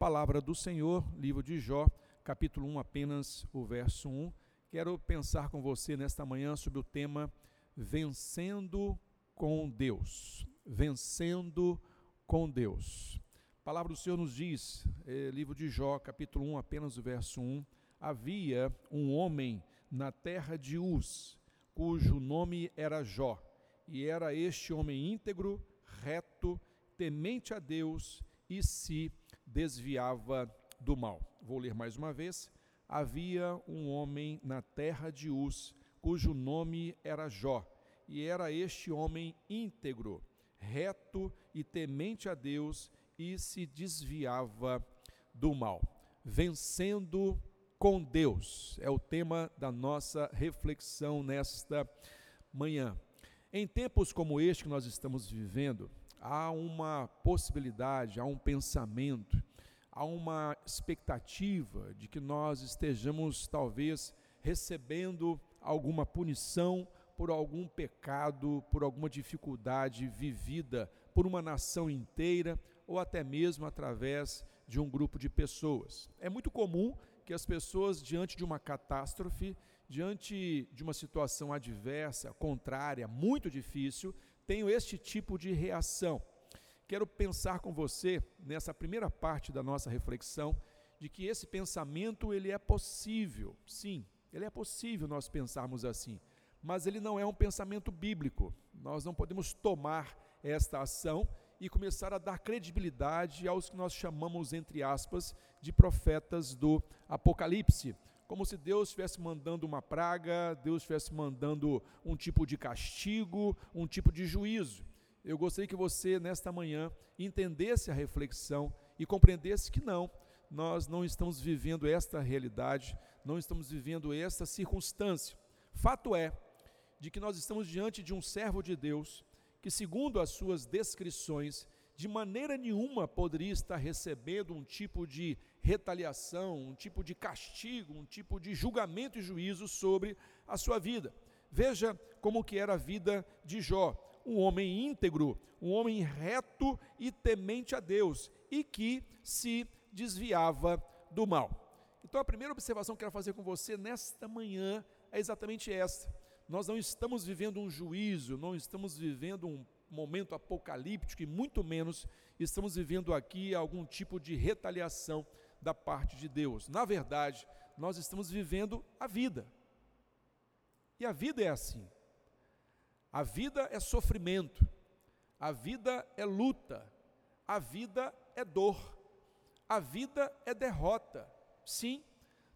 palavra do Senhor, livro de Jó, capítulo 1, apenas o verso 1. Quero pensar com você nesta manhã sobre o tema Vencendo com Deus. Vencendo com Deus. A palavra do Senhor nos diz, é, livro de Jó, capítulo 1, apenas o verso 1. Havia um homem na terra de Uz, cujo nome era Jó, e era este homem íntegro, reto, temente a Deus e se desviava do mal. Vou ler mais uma vez. Havia um homem na terra de Uz, cujo nome era Jó, e era este homem íntegro, reto e temente a Deus e se desviava do mal. Vencendo com Deus é o tema da nossa reflexão nesta manhã. Em tempos como este que nós estamos vivendo, há uma possibilidade, há um pensamento, há uma expectativa de que nós estejamos talvez recebendo alguma punição por algum pecado, por alguma dificuldade vivida por uma nação inteira ou até mesmo através de um grupo de pessoas. É muito comum que as pessoas, diante de uma catástrofe, diante de uma situação adversa, contrária, muito difícil, tenho este tipo de reação. Quero pensar com você nessa primeira parte da nossa reflexão de que esse pensamento ele é possível. Sim, ele é possível nós pensarmos assim, mas ele não é um pensamento bíblico. Nós não podemos tomar esta ação e começar a dar credibilidade aos que nós chamamos entre aspas de profetas do Apocalipse como se Deus estivesse mandando uma praga, Deus estivesse mandando um tipo de castigo, um tipo de juízo. Eu gostaria que você, nesta manhã, entendesse a reflexão e compreendesse que não, nós não estamos vivendo esta realidade, não estamos vivendo esta circunstância. Fato é de que nós estamos diante de um servo de Deus que, segundo as suas descrições, de maneira nenhuma poderia estar recebendo um tipo de retaliação, um tipo de castigo, um tipo de julgamento e juízo sobre a sua vida. Veja como que era a vida de Jó, um homem íntegro, um homem reto e temente a Deus e que se desviava do mal. Então a primeira observação que eu quero fazer com você nesta manhã é exatamente esta. Nós não estamos vivendo um juízo, não estamos vivendo um momento apocalíptico e muito menos estamos vivendo aqui algum tipo de retaliação da parte de Deus. Na verdade, nós estamos vivendo a vida. E a vida é assim. A vida é sofrimento, a vida é luta, a vida é dor, a vida é derrota. Sim,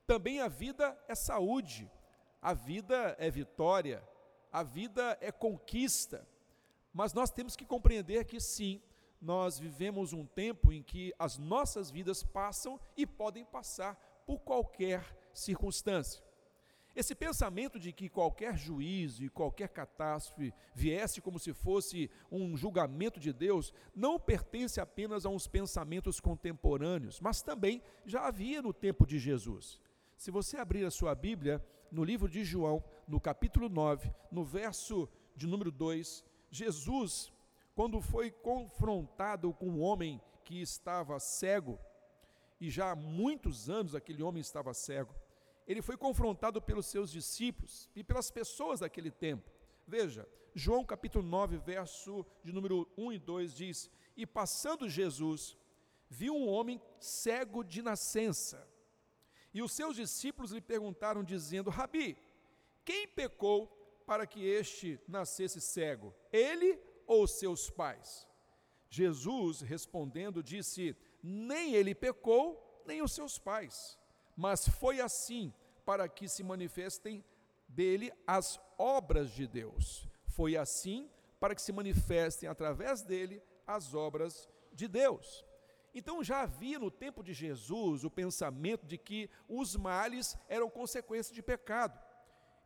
também a vida é saúde, a vida é vitória, a vida é conquista. Mas nós temos que compreender que sim, nós vivemos um tempo em que as nossas vidas passam e podem passar por qualquer circunstância. Esse pensamento de que qualquer juízo e qualquer catástrofe viesse como se fosse um julgamento de Deus, não pertence apenas a uns pensamentos contemporâneos, mas também já havia no tempo de Jesus. Se você abrir a sua Bíblia, no livro de João, no capítulo 9, no verso de número 2, Jesus, quando foi confrontado com um homem que estava cego, e já há muitos anos aquele homem estava cego, ele foi confrontado pelos seus discípulos e pelas pessoas daquele tempo. Veja, João capítulo 9, verso de número 1 e 2 diz: E passando Jesus, viu um homem cego de nascença. E os seus discípulos lhe perguntaram, dizendo: Rabi, quem pecou para que este nascesse cego, ele ou seus pais? Jesus, respondendo, disse: Nem ele pecou, nem os seus pais, mas foi assim para que se manifestem dele as obras de Deus. Foi assim para que se manifestem através dele as obras de Deus. Então já havia no tempo de Jesus o pensamento de que os males eram consequência de pecado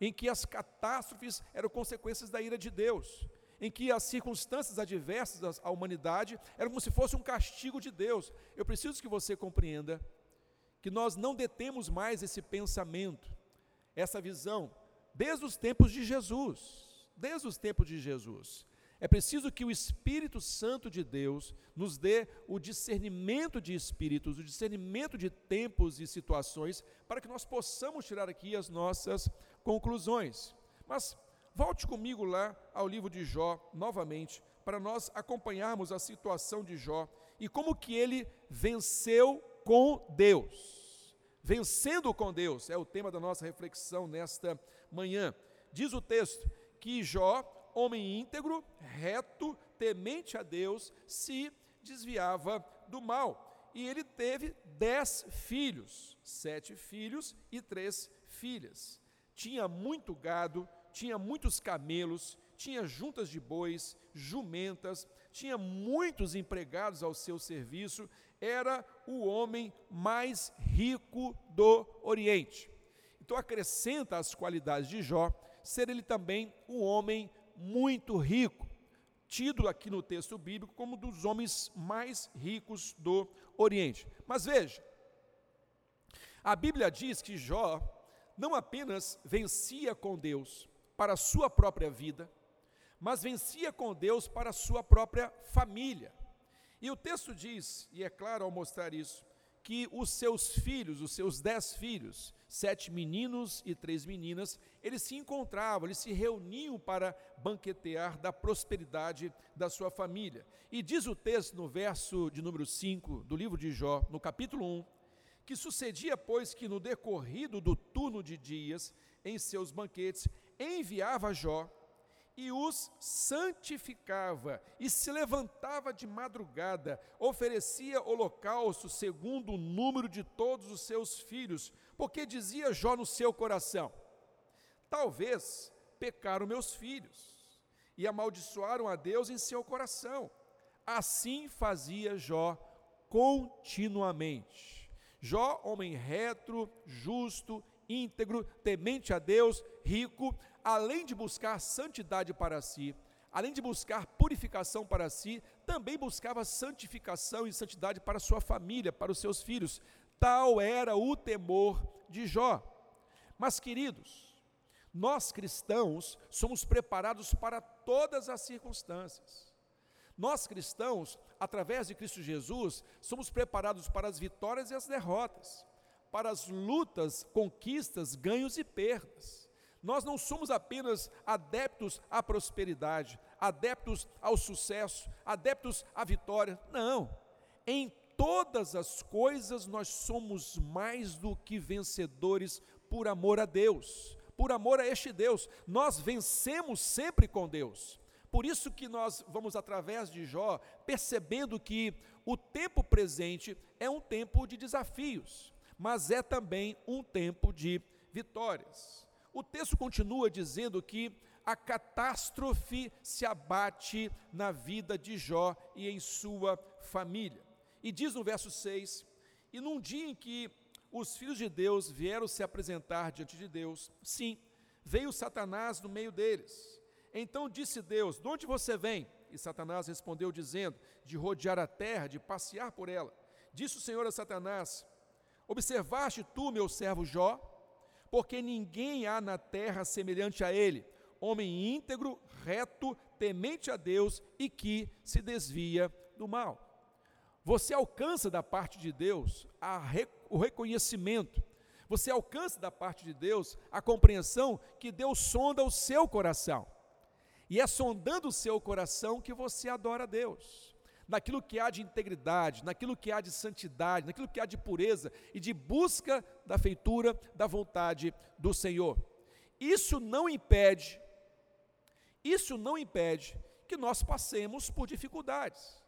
em que as catástrofes eram consequências da ira de Deus, em que as circunstâncias adversas à humanidade eram como se fosse um castigo de Deus. Eu preciso que você compreenda que nós não detemos mais esse pensamento, essa visão, desde os tempos de Jesus. Desde os tempos de Jesus. É preciso que o Espírito Santo de Deus nos dê o discernimento de espíritos, o discernimento de tempos e situações, para que nós possamos tirar aqui as nossas conclusões. Mas volte comigo lá ao livro de Jó novamente, para nós acompanharmos a situação de Jó e como que ele venceu com Deus. Vencendo com Deus é o tema da nossa reflexão nesta manhã. Diz o texto que Jó homem íntegro, reto, temente a Deus, se desviava do mal. E ele teve dez filhos, sete filhos e três filhas. Tinha muito gado, tinha muitos camelos, tinha juntas de bois, jumentas, tinha muitos empregados ao seu serviço, era o homem mais rico do Oriente. Então acrescenta as qualidades de Jó, ser ele também um homem muito rico, tido aqui no texto bíblico como um dos homens mais ricos do Oriente. Mas veja, a Bíblia diz que Jó não apenas vencia com Deus para a sua própria vida, mas vencia com Deus para a sua própria família. E o texto diz, e é claro ao mostrar isso, que os seus filhos, os seus dez filhos, sete meninos e três meninas, eles se encontravam, eles se reuniam para banquetear da prosperidade da sua família. E diz o texto no verso de número 5 do livro de Jó, no capítulo 1, que sucedia, pois, que no decorrido do turno de dias, em seus banquetes, enviava Jó e os santificava, e se levantava de madrugada, oferecia holocausto segundo o número de todos os seus filhos, porque dizia Jó no seu coração: Talvez pecaram meus filhos e amaldiçoaram a Deus em seu coração. Assim fazia Jó continuamente. Jó, homem reto, justo, íntegro, temente a Deus, rico, além de buscar santidade para si, além de buscar purificação para si, também buscava santificação e santidade para sua família, para os seus filhos. Tal era o temor de Jó. Mas, queridos, nós cristãos somos preparados para todas as circunstâncias. Nós cristãos, através de Cristo Jesus, somos preparados para as vitórias e as derrotas, para as lutas, conquistas, ganhos e perdas. Nós não somos apenas adeptos à prosperidade, adeptos ao sucesso, adeptos à vitória. Não. Em todas as coisas nós somos mais do que vencedores por amor a Deus, por amor a este Deus. Nós vencemos sempre com Deus. Por isso que nós vamos através de Jó percebendo que o tempo presente é um tempo de desafios, mas é também um tempo de vitórias. O texto continua dizendo que a catástrofe se abate na vida de Jó e em sua família. E diz no verso 6: E num dia em que os filhos de Deus vieram se apresentar diante de Deus, sim, veio Satanás no meio deles. Então disse Deus: De onde você vem? E Satanás respondeu, dizendo: De rodear a terra, de passear por ela. Disse o Senhor a Satanás: Observaste tu, meu servo Jó? Porque ninguém há na terra semelhante a ele, homem íntegro, reto, temente a Deus e que se desvia do mal. Você alcança da parte de Deus o reconhecimento, você alcança da parte de Deus a compreensão que Deus sonda o seu coração. E é sondando o seu coração que você adora a Deus. Naquilo que há de integridade, naquilo que há de santidade, naquilo que há de pureza e de busca da feitura da vontade do Senhor. Isso não impede, isso não impede que nós passemos por dificuldades.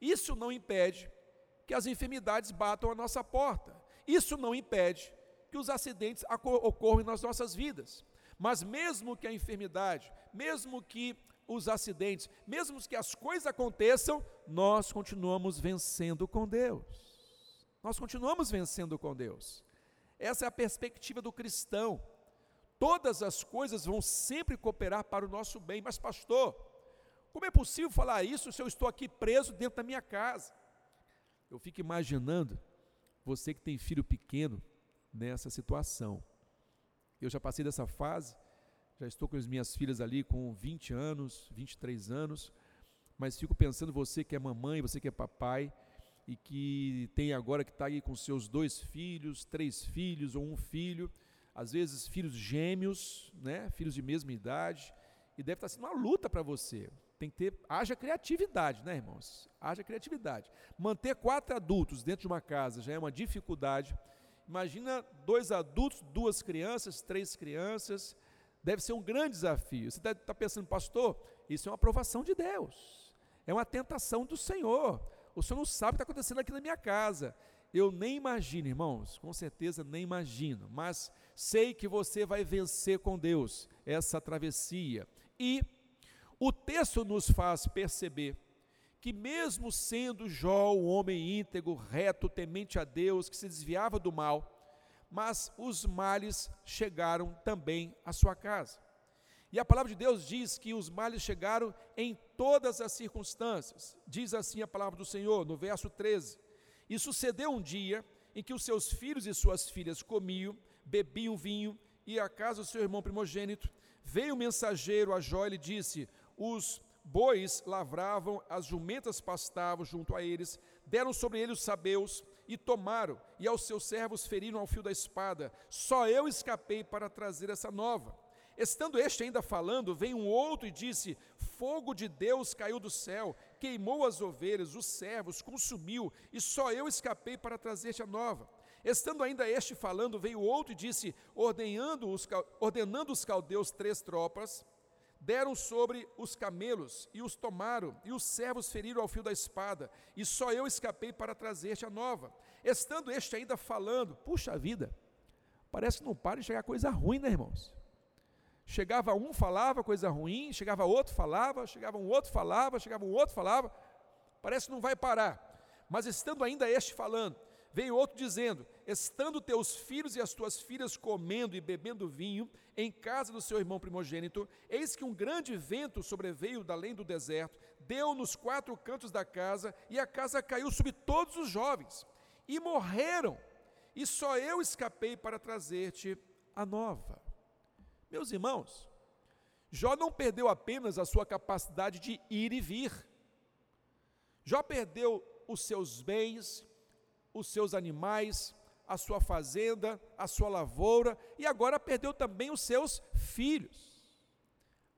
Isso não impede que as enfermidades batam a nossa porta. Isso não impede que os acidentes ocorram nas nossas vidas. Mas mesmo que a enfermidade, mesmo que os acidentes, mesmo que as coisas aconteçam, nós continuamos vencendo com Deus. Nós continuamos vencendo com Deus. Essa é a perspectiva do cristão. Todas as coisas vão sempre cooperar para o nosso bem. Mas, pastor, como é possível falar isso se eu estou aqui preso dentro da minha casa? Eu fico imaginando você que tem filho pequeno nessa situação. Eu já passei dessa fase, Já estou com as minhas filhas ali com 20 anos, 23 anos, mas fico pensando você que é mamãe, você que é papai e que tem agora que está aí com seus dois filhos, três filhos ou um filho, às vezes filhos gêmeos, né, filhos de mesma idade, e deve estar sendo uma luta para você. Tem que ter, haja criatividade, né, irmãos? Haja criatividade. Manter quatro adultos dentro de uma casa já é uma dificuldade. Imagina dois adultos, duas crianças, três crianças. Deve ser um grande desafio. Você deve estar pensando, pastor, isso é uma aprovação de Deus. É uma tentação do Senhor. O Senhor não sabe o que está acontecendo aqui na minha casa. Eu nem imagino, irmãos, com certeza nem imagino, mas sei que você vai vencer com Deus essa travessia. E o texto nos faz perceber que, mesmo sendo Jó um homem íntegro, reto, temente a Deus, que se desviava do mal, mas os males chegaram também à sua casa. E a palavra de Deus diz que os males chegaram em todas as circunstâncias. Diz assim a palavra do Senhor, no verso 13: E sucedeu um dia em que os seus filhos e suas filhas comiam, bebiam vinho, e a casa do seu irmão primogênito. Veio o mensageiro a Jó e lhe disse: os bois lavravam, as jumentas pastavam junto a eles, deram sobre eles os sabeus e tomaram, e aos seus servos feriram ao fio da espada. Só eu escapei para trazer essa nova. Estando este ainda falando, veio um outro e disse: Fogo de Deus caiu do céu, queimou as ovelhas, os servos, consumiu, e só eu escapei para trazer-te a nova. Estando ainda este falando, veio outro e disse: ordenando os, ordenando os caldeus três tropas, deram sobre os camelos e os tomaram, e os servos feriram ao fio da espada, e só eu escapei para trazer-te a nova. Estando este ainda falando, puxa vida, parece que não para de chegar coisa ruim, né, irmãos? Chegava um, falava coisa ruim, chegava outro, falava, chegava um outro, falava, chegava um outro, falava, parece que não vai parar. Mas estando ainda este falando, Veio outro dizendo: Estando teus filhos e as tuas filhas comendo e bebendo vinho em casa do seu irmão primogênito, eis que um grande vento sobreveio da além do deserto, deu nos quatro cantos da casa, e a casa caiu sobre todos os jovens, e morreram, e só eu escapei para trazer-te a nova. Meus irmãos, Jó não perdeu apenas a sua capacidade de ir e vir, Jó perdeu os seus bens, os seus animais, a sua fazenda, a sua lavoura e agora perdeu também os seus filhos.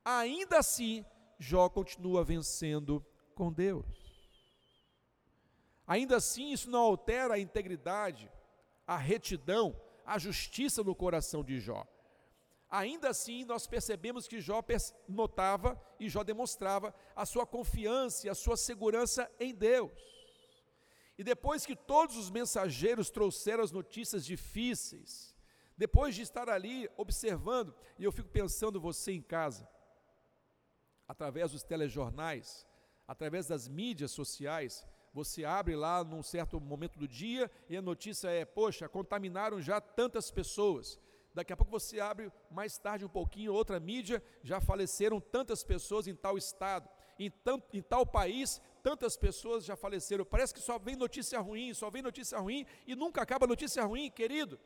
Ainda assim, Jó continua vencendo com Deus. Ainda assim, isso não altera a integridade, a retidão, a justiça no coração de Jó. Ainda assim, nós percebemos que Jó notava e Jó demonstrava a sua confiança e a sua segurança em Deus. E depois que todos os mensageiros trouxeram as notícias difíceis, depois de estar ali observando, e eu fico pensando você em casa, através dos telejornais, através das mídias sociais, você abre lá num certo momento do dia e a notícia é: poxa, contaminaram já tantas pessoas. Daqui a pouco você abre mais tarde um pouquinho, outra mídia, já faleceram tantas pessoas em tal estado, em, em tal país, tantas pessoas já faleceram. Parece que só vem notícia ruim, só vem notícia ruim e nunca acaba notícia ruim, querido.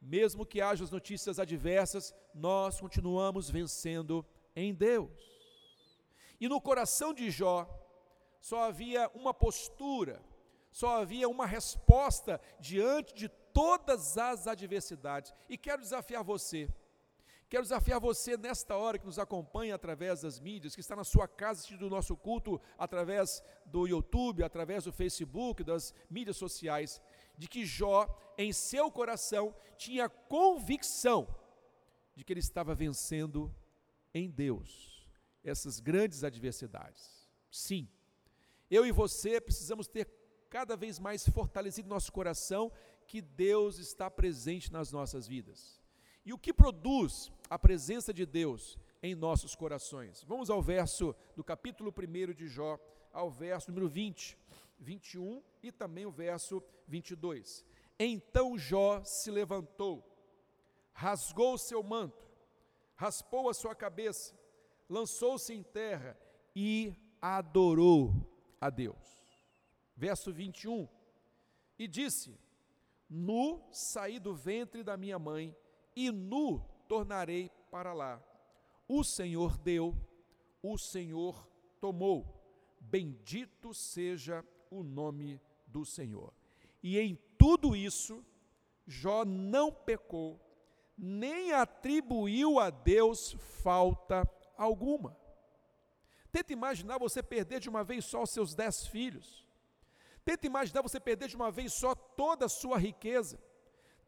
Mesmo que haja as notícias adversas, nós continuamos vencendo em Deus. E no coração de Jó, só havia uma postura, só havia uma resposta diante de todas as adversidades. E quero desafiar você Quero desafiar você nesta hora que nos acompanha através das mídias, que está na sua casa assistindo o nosso culto através do YouTube, através do Facebook, das mídias sociais, de que Jó, em seu coração, tinha convicção de que ele estava vencendo em Deus essas grandes adversidades. Sim, eu e você precisamos ter cada vez mais fortalecido nosso coração que Deus está presente nas nossas vidas. E o que produz a presença de Deus em nossos corações? Vamos ao verso do capítulo 1 de Jó, ao verso número 20, 21 e também o verso 22. Então Jó se levantou, rasgou o seu manto, raspou a sua cabeça, lançou-se em terra e adorou a Deus. Verso 21. E disse: Nu saí do ventre da minha mãe, e nu tornarei para lá. O Senhor deu, o Senhor tomou. Bendito seja o nome do Senhor. E em tudo isso, Jó não pecou, nem atribuiu a Deus falta alguma. Tenta imaginar você perder de uma vez só os seus dez filhos. Tenta imaginar você perder de uma vez só toda a sua riqueza.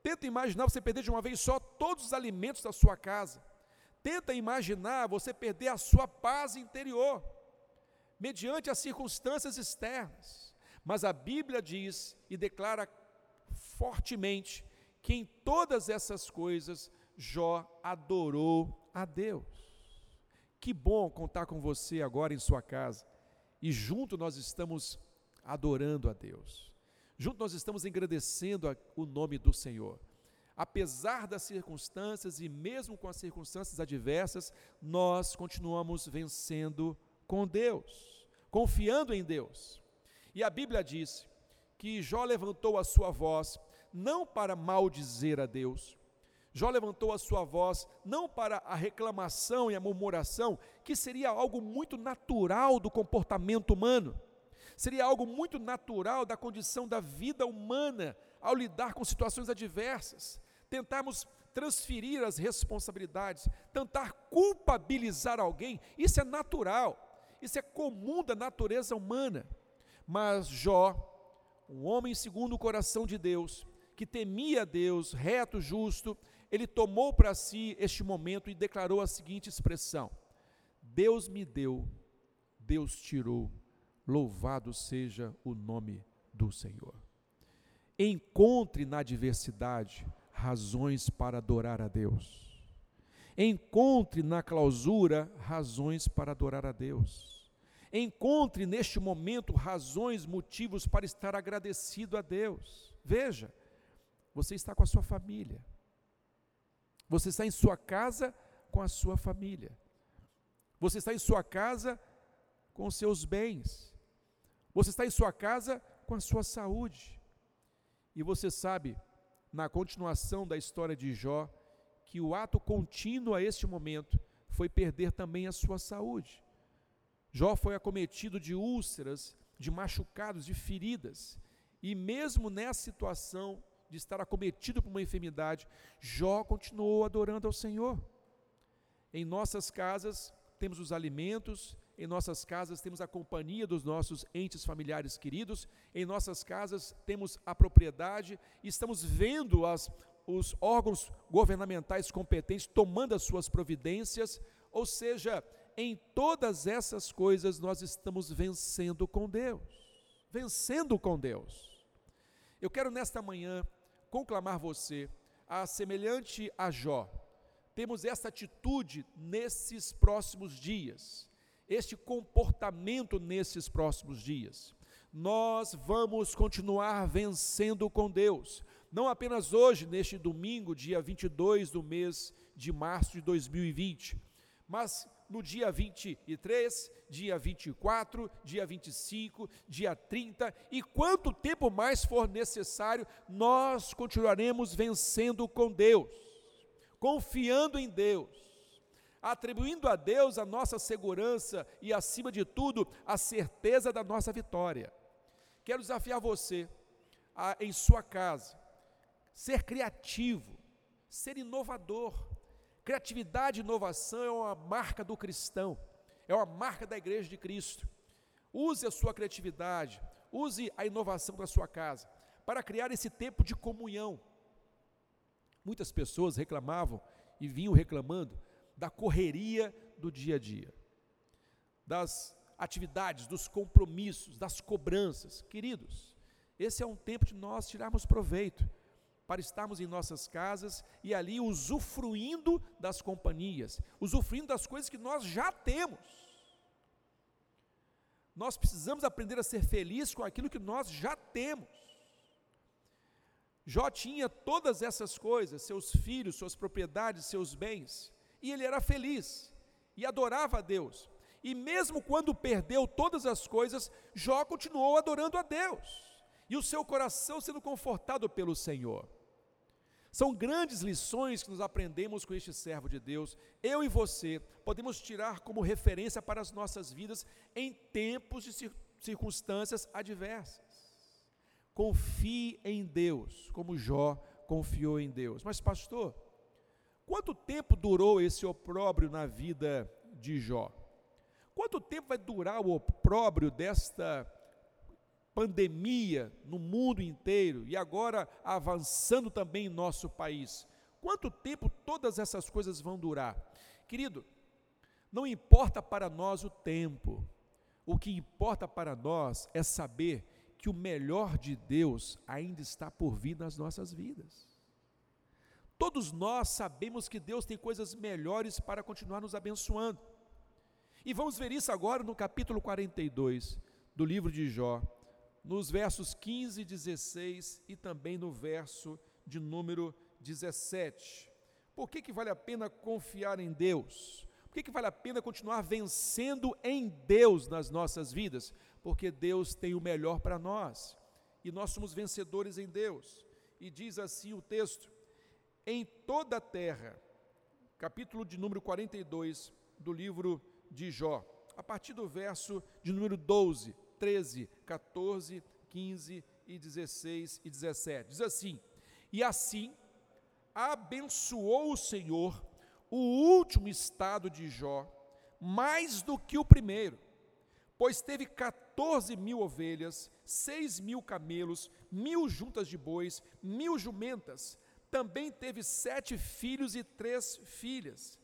Tenta imaginar você perder de uma vez só todos os alimentos da sua casa. Tenta imaginar você perder a sua paz interior, mediante as circunstâncias externas. Mas a Bíblia diz e declara fortemente que em todas essas coisas Jó adorou a Deus. Que bom contar com você agora em sua casa e junto nós estamos adorando a Deus. Junto nós estamos engrandecendo o nome do Senhor. Apesar das circunstâncias e mesmo com as circunstâncias adversas, nós continuamos vencendo com Deus, confiando em Deus. E a Bíblia diz que Jó levantou a sua voz não para maldizer a Deus. Jó levantou a sua voz não para a reclamação e a murmuração, que seria algo muito natural do comportamento humano seria algo muito natural da condição da vida humana ao lidar com situações adversas. Tentarmos transferir as responsabilidades, tentar culpabilizar alguém, isso é natural, isso é comum da natureza humana. Mas Jó, um homem segundo o coração de Deus, que temia Deus, reto, justo, ele tomou para si este momento e declarou a seguinte expressão: Deus me deu, Deus tirou Louvado seja o nome do Senhor. Encontre na adversidade razões para adorar a Deus. Encontre na clausura razões para adorar a Deus. Encontre neste momento razões, motivos para estar agradecido a Deus. Veja, você está com a sua família. Você está em sua casa com a sua família. Você está em sua casa com os seus bens. Você está em sua casa com a sua saúde. E você sabe, na continuação da história de Jó, que o ato contínuo a este momento foi perder também a sua saúde. Jó foi acometido de úlceras, de machucados, de feridas. E mesmo nessa situação de estar acometido por uma enfermidade, Jó continuou adorando ao Senhor. Em nossas casas temos os alimentos, em nossas casas temos a companhia dos nossos entes familiares queridos, em nossas casas temos a propriedade, estamos vendo as, os órgãos governamentais competentes tomando as suas providências, ou seja, em todas essas coisas nós estamos vencendo com Deus, vencendo com Deus. Eu quero nesta manhã conclamar você a semelhante a Jó, temos essa atitude nesses próximos dias este comportamento nesses próximos dias. Nós vamos continuar vencendo com Deus, não apenas hoje, neste domingo, dia 22 do mês de março de 2020, mas no dia 23, dia 24, dia 25, dia 30 e quanto tempo mais for necessário, nós continuaremos vencendo com Deus, confiando em Deus atribuindo a Deus a nossa segurança e, acima de tudo, a certeza da nossa vitória. Quero desafiar você a, em sua casa, ser criativo, ser inovador. Criatividade e inovação é uma marca do cristão, é uma marca da igreja de Cristo. Use a sua criatividade, use a inovação da sua casa para criar esse tempo de comunhão. Muitas pessoas reclamavam e vinham reclamando da correria do dia a dia, das atividades, dos compromissos, das cobranças. Queridos, esse é um tempo de nós tirarmos proveito para estarmos em nossas casas e ali usufruindo das companhias, usufruindo das coisas que nós já temos. Nós precisamos aprender a ser felizes com aquilo que nós já temos. Jó tinha todas essas coisas, seus filhos, suas propriedades, seus bens e ele era feliz e adorava a Deus. E mesmo quando perdeu todas as coisas, Jó continuou adorando a Deus e o seu coração sendo confortado pelo Senhor. São grandes lições que nos aprendemos com este servo de Deus. Eu e você podemos tirar como referência para as nossas vidas em tempos de circunstâncias adversas. Confie em Deus, como Jó confiou em Deus. Mas, pastor, quanto tempo durou esse opróbrio na vida de Jó? Quanto tempo vai durar o opróbrio desta pandemia no mundo inteiro e agora avançando também em nosso país. Quanto tempo todas essas coisas vão durar? Querido, não importa para nós o tempo, o que importa para nós é saber que o melhor de Deus ainda está por vir nas nossas vidas. Todos nós sabemos que Deus tem coisas melhores para continuar nos abençoando. E vamos ver isso agora no capítulo 42 do livro de Jó, nos versos 15 e 16 e também no verso de número 17. Por que, que vale a pena confiar em Deus? Por que, que vale a pena continuar vencendo em Deus nas nossas vidas? Porque Deus tem o melhor para nós e nós somos vencedores em Deus. E diz assim o texto: em toda a terra, capítulo de número 42 do livro de Jó, a partir do verso de número 12 13, 14, 15 e 16 e 17. Diz assim: E assim abençoou o Senhor o último estado de Jó, mais do que o primeiro, pois teve 14 mil ovelhas, seis mil camelos, mil juntas de bois, mil jumentas. Também teve sete filhos e três filhas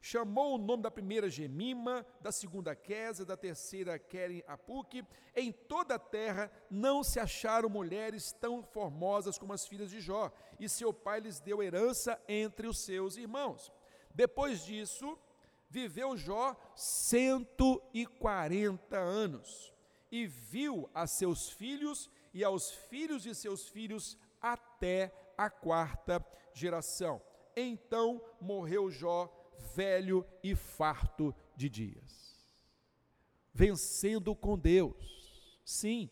Chamou o nome da primeira Gemima, da segunda Quesa, da terceira Keren Apuque. Em toda a terra não se acharam mulheres tão formosas como as filhas de Jó, e seu pai lhes deu herança entre os seus irmãos. Depois disso, viveu Jó 140 anos, e viu a seus filhos e aos filhos de seus filhos até a quarta geração. Então morreu Jó velho e farto de dias. Vencendo com Deus. Sim,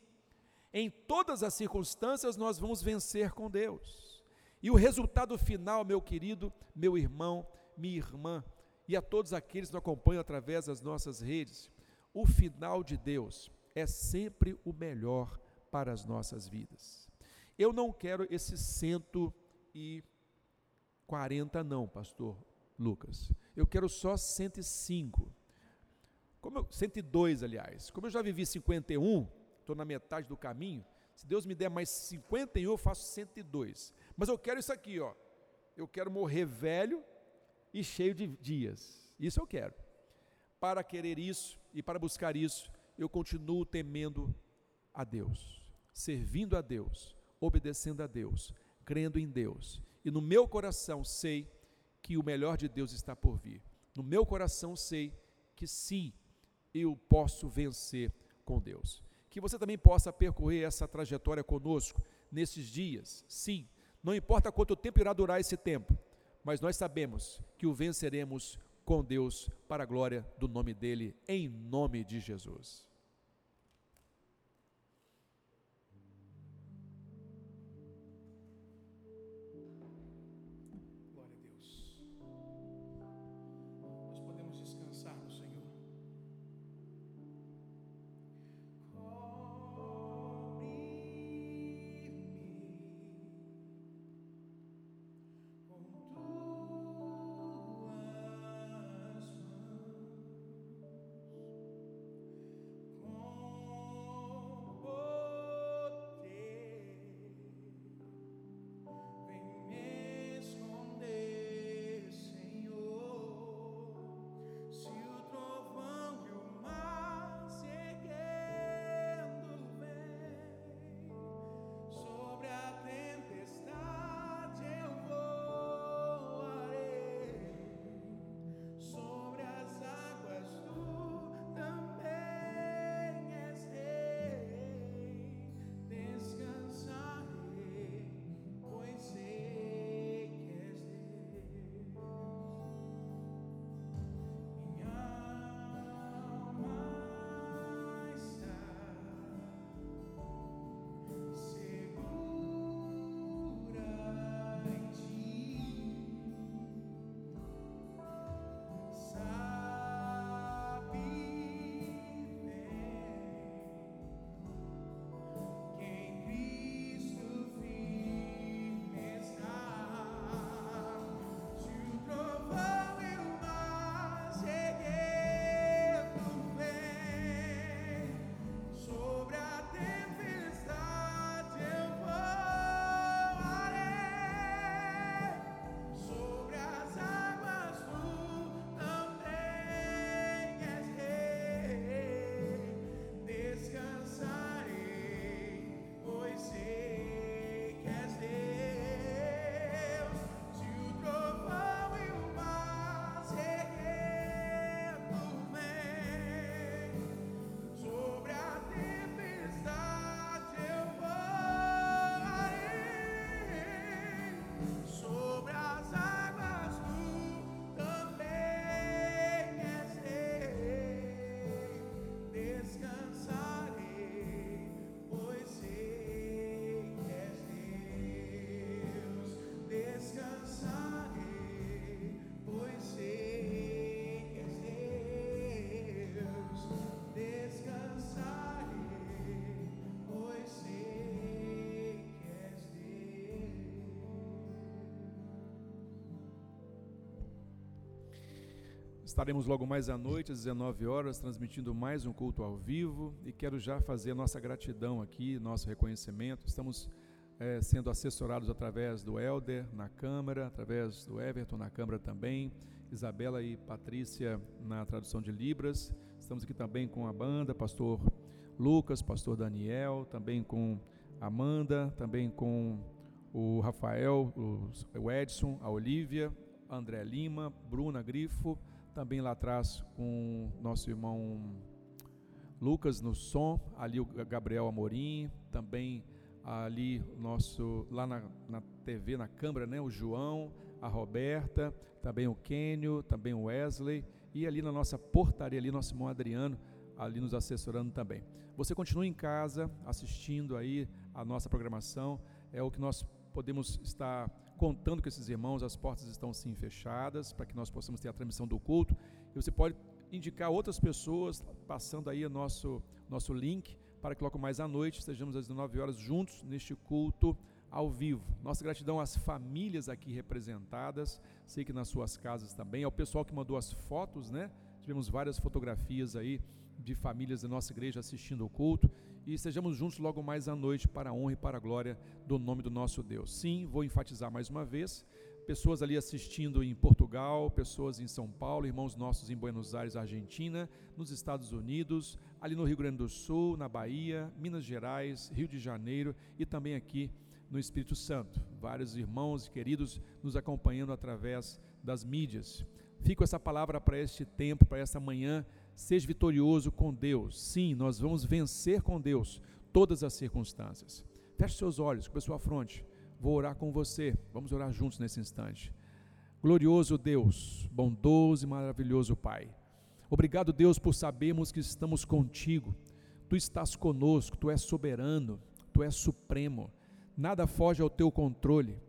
em todas as circunstâncias nós vamos vencer com Deus. E o resultado final, meu querido, meu irmão, minha irmã, e a todos aqueles que nos acompanham através das nossas redes, o final de Deus é sempre o melhor para as nossas vidas. Eu não quero esses 140 não, pastor Lucas eu quero só 105. Como eu, 102, aliás. Como eu já vivi 51, estou na metade do caminho, se Deus me der mais 51, eu faço 102. Mas eu quero isso aqui, ó. Eu quero morrer velho e cheio de dias. Isso eu quero. Para querer isso e para buscar isso, eu continuo temendo a Deus, servindo a Deus, obedecendo a Deus, crendo em Deus. E no meu coração sei que o melhor de Deus está por vir. No meu coração sei que sim, eu posso vencer com Deus. Que você também possa percorrer essa trajetória conosco nesses dias. Sim, não importa quanto tempo irá durar esse tempo, mas nós sabemos que o venceremos com Deus para a glória do nome dele, em nome de Jesus. Estaremos logo mais à noite, às 19 horas, transmitindo mais um culto ao vivo e quero já fazer nossa gratidão aqui, nosso reconhecimento. Estamos é, sendo assessorados através do Elder na Câmara, através do Everton na Câmara também, Isabela e Patrícia na tradução de Libras. Estamos aqui também com a banda, pastor Lucas, pastor Daniel, também com Amanda, também com o Rafael, o Edson, a Olivia, André Lima, Bruna Grifo, também lá atrás com nosso irmão Lucas no som, ali o Gabriel Amorim, também ali nosso lá na, na TV, na câmara, né, o João, a Roberta, também o Kênio, também o Wesley e ali na nossa portaria ali nosso irmão Adriano ali nos assessorando também. Você continua em casa assistindo aí a nossa programação, é o que nós podemos estar contando com esses irmãos, as portas estão sim fechadas para que nós possamos ter a transmissão do culto. E você pode indicar outras pessoas passando aí o nosso, nosso link para que logo mais à noite estejamos às 19 horas juntos neste culto ao vivo. Nossa gratidão às famílias aqui representadas, sei que nas suas casas também, ao pessoal que mandou as fotos, né? Tivemos várias fotografias aí de famílias da nossa igreja assistindo o culto e estejamos juntos logo mais à noite para a honra e para a glória do nome do nosso Deus. Sim, vou enfatizar mais uma vez, pessoas ali assistindo em Portugal, pessoas em São Paulo, irmãos nossos em Buenos Aires, Argentina, nos Estados Unidos, ali no Rio Grande do Sul, na Bahia, Minas Gerais, Rio de Janeiro e também aqui no Espírito Santo. Vários irmãos e queridos nos acompanhando através das mídias. Fico essa palavra para este tempo, para esta manhã Seja vitorioso com Deus. Sim, nós vamos vencer com Deus todas as circunstâncias. Feche seus olhos, com a sua fronte. Vou orar com você. Vamos orar juntos nesse instante. Glorioso Deus, bondoso e maravilhoso Pai. Obrigado, Deus, por sabermos que estamos contigo. Tu estás conosco, tu és soberano, tu és supremo. Nada foge ao teu controle.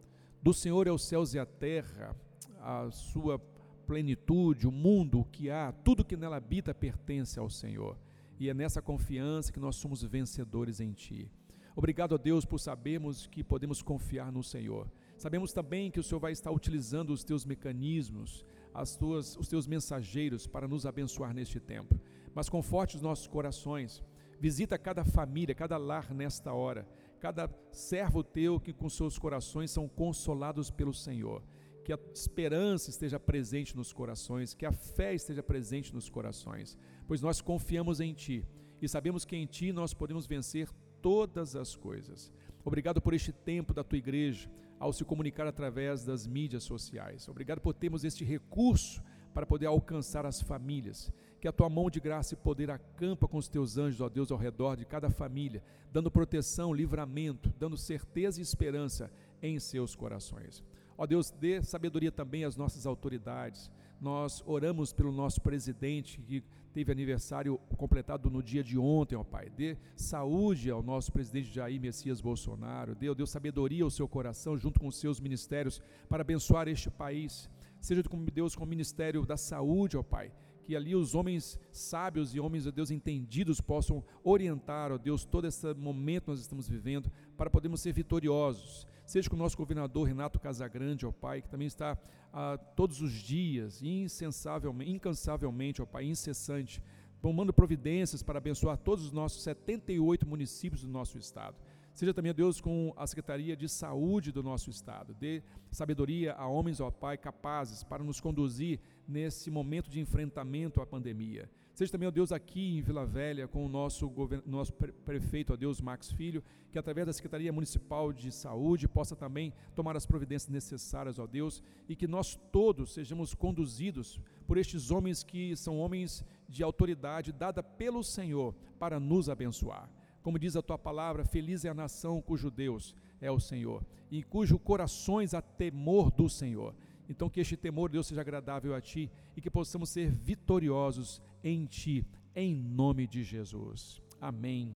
Do Senhor é os céus e a terra, a sua plenitude, o mundo, o que há, tudo que nela habita pertence ao Senhor. E é nessa confiança que nós somos vencedores em Ti. Obrigado a Deus por sabermos que podemos confiar no Senhor. Sabemos também que o Senhor vai estar utilizando os teus mecanismos, as tuas, os teus mensageiros para nos abençoar neste tempo. Mas conforte os nossos corações. Visita cada família, cada lar nesta hora, cada servo teu que com seus corações são consolados pelo Senhor que a esperança esteja presente nos corações, que a fé esteja presente nos corações, pois nós confiamos em Ti e sabemos que em Ti nós podemos vencer todas as coisas. Obrigado por este tempo da Tua igreja, ao se comunicar através das mídias sociais. Obrigado por termos este recurso para poder alcançar as famílias. Que a tua mão de graça e poder acampa com os teus anjos, ó Deus, ao redor de cada família, dando proteção, livramento, dando certeza e esperança em seus corações. Ó Deus, dê sabedoria também às nossas autoridades. Nós oramos pelo nosso presidente que teve aniversário completado no dia de ontem, ó Pai. Dê saúde ao nosso presidente Jair Messias Bolsonaro. Dê, ó Deus, sabedoria ao seu coração junto com os seus ministérios para abençoar este país. Seja com Deus com o ministério da saúde, ó Pai que ali os homens sábios e homens, ó Deus, entendidos possam orientar, ó Deus, todo esse momento que nós estamos vivendo, para podermos ser vitoriosos seja com o nosso governador Renato Casagrande, ó Pai, que também está ah, todos os dias, insensavelmente, incansavelmente, ó Pai, incessante, tomando providências para abençoar todos os nossos 78 municípios do nosso estado. Seja também, Deus, com a Secretaria de Saúde do nosso estado. Dê sabedoria a homens, ó Pai, capazes para nos conduzir nesse momento de enfrentamento à pandemia. Seja também, ó Deus, aqui em Vila Velha, com o nosso, nosso prefeito, ó Deus, Max Filho, que através da Secretaria Municipal de Saúde possa também tomar as providências necessárias, ó Deus, e que nós todos sejamos conduzidos por estes homens que são homens de autoridade dada pelo Senhor para nos abençoar. Como diz a tua palavra, feliz é a nação cujo Deus é o Senhor, e cujo corações há temor do Senhor. Então, que este temor, Deus, seja agradável a Ti e que possamos ser vitoriosos em Ti, em nome de Jesus. Amém.